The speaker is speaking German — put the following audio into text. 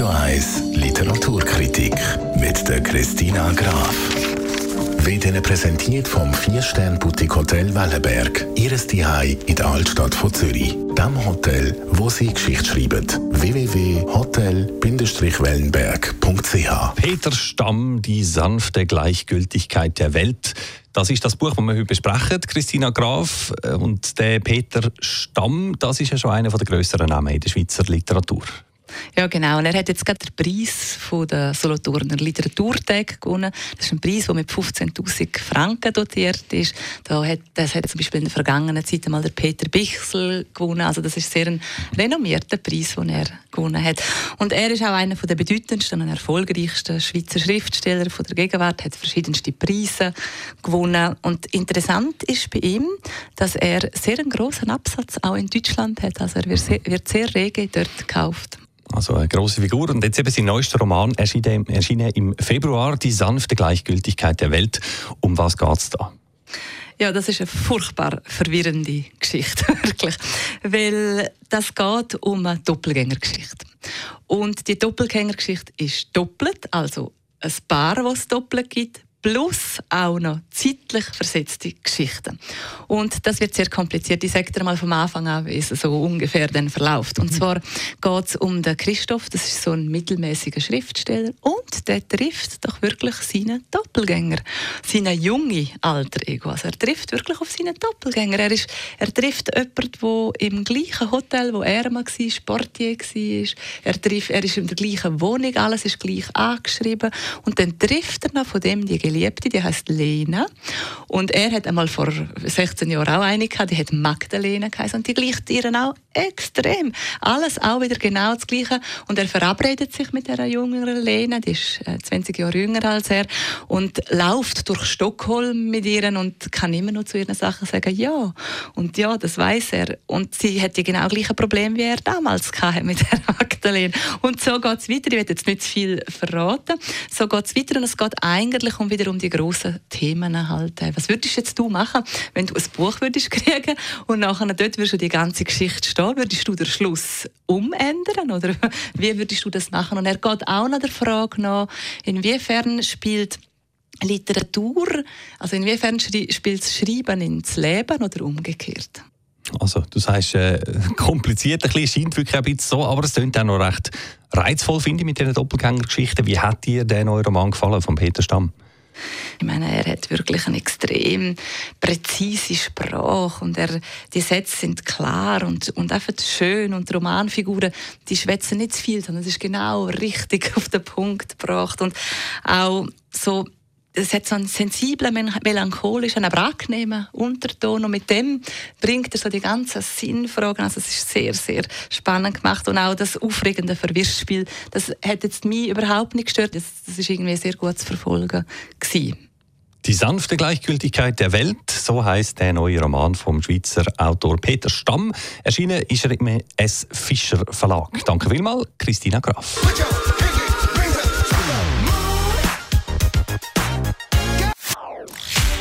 Radio 1 Literaturkritik mit der Christina Graf. Wird Ihnen präsentiert vom 4-Stern-Boutique Hotel Wellenberg. Ihres Zuhause in der Altstadt von Zürich. Dem Hotel, wo Sie Geschichte schreiben. www.hotel-wellenberg.ch Peter Stamm, die sanfte Gleichgültigkeit der Welt. Das ist das Buch, das wir heute besprechen. Christina Graf äh, und der Peter Stamm, das ist ja schon einer der grösseren Namen in der Schweizer Literatur. Ja, genau. Und er hat jetzt gerade den Preis von der Solothurner Literaturtag gewonnen. Das ist ein Preis, der mit 15.000 Franken dotiert ist. Da hat, das hat zum Beispiel in der vergangenen Zeit mal der Peter Bichsel gewonnen. Also das ist sehr ein renommierter Preis, den er gewonnen hat. Und er ist auch einer der bedeutendsten und erfolgreichsten Schweizer Schriftsteller von der Gegenwart, hat verschiedenste Preise gewonnen. Und interessant ist bei ihm, dass er sehr einen grossen Absatz auch in Deutschland hat. Also er wird sehr, wird sehr rege dort gekauft. Also eine große Figur. Und jetzt eben sein neuester Roman erschienen im Februar, Die sanfte Gleichgültigkeit der Welt. Um was geht es da? Ja, das ist eine furchtbar verwirrende Geschichte, wirklich. Weil das geht um eine Doppelgängergeschichte. Und die Doppelgängergeschichte ist doppelt, also ein Paar, das es doppelt gibt, plus auch noch zeitlich versetzte Geschichten. Und das wird sehr kompliziert. Ich sage dir mal vom Anfang an, wie es so ungefähr dann verläuft. Und mhm. zwar geht es um den Christoph, das ist so ein mittelmäßiger Schriftsteller, und der trifft doch wirklich seinen Doppelgänger, seinen junge Alter Ego. Also er trifft wirklich auf seinen Doppelgänger. Er, ist, er trifft jemanden, der im gleichen Hotel, wo er mal war, Sportier war. Er, trifft, er ist in der gleichen Wohnung, alles ist gleich angeschrieben. Und dann trifft er noch von dem die Geliebte, die heißt Lena. Und er hat einmal vor 16 Jahren auch eine gehabt, die hat Magdalena geheißen und die gleicht ihr auch extrem. Alles auch wieder genau das Gleiche. Und er verabredet sich mit der jüngeren Lena, die ist 20 äh, Jahre jünger als er, und läuft durch Stockholm mit ihr und kann immer nur zu ihren Sachen sagen, ja. Und ja, das weiß er. Und sie hat die genau gleichen Probleme wie er damals hatte mit der Magdalena. Und so geht es weiter. Ich werde jetzt nicht zu viel verraten. So geht es weiter und es geht eigentlich um wieder wieder um die grossen Themen halt. Was würdest jetzt du machen, wenn du ein Buch würdest kriegen und nachher dort würdest du die ganze Geschichte stehen? Würdest du den Schluss umändern oder wie würdest du das machen? Und er geht auch nach der Frage nach, inwiefern spielt Literatur, also inwiefern spielt das Schreiben ins Leben oder umgekehrt? Also, du sagst, äh, kompliziert ein bisschen, scheint wirklich ein bisschen so, aber es klingt auch noch recht reizvoll, finde ich, mit diesen Doppelgängergeschichten. Wie hat dir der neue Roman gefallen von Peter Stamm? Ich meine, er hat wirklich eine extrem präzise Sprache und er, die Sätze sind klar und, und einfach schön und die Romanfiguren, die schwätzen nicht zu viel, sondern es ist genau richtig auf den Punkt gebracht und auch so es hat so einen sensiblen, melancholischen, aber angenehmen Unterton und mit dem bringt er so die ganzen Sinnfragen. Also es ist sehr, sehr spannend gemacht und auch das aufregende Verwirrspiel, das hat jetzt mich überhaupt nicht gestört. Das, das ist irgendwie sehr gut zu verfolgen gewesen. Die sanfte Gleichgültigkeit der Welt, so heißt der neue Roman vom Schweizer Autor Peter Stamm. Erschienen ist er im S. Fischer Verlag. Danke vielmals, Christina Graf.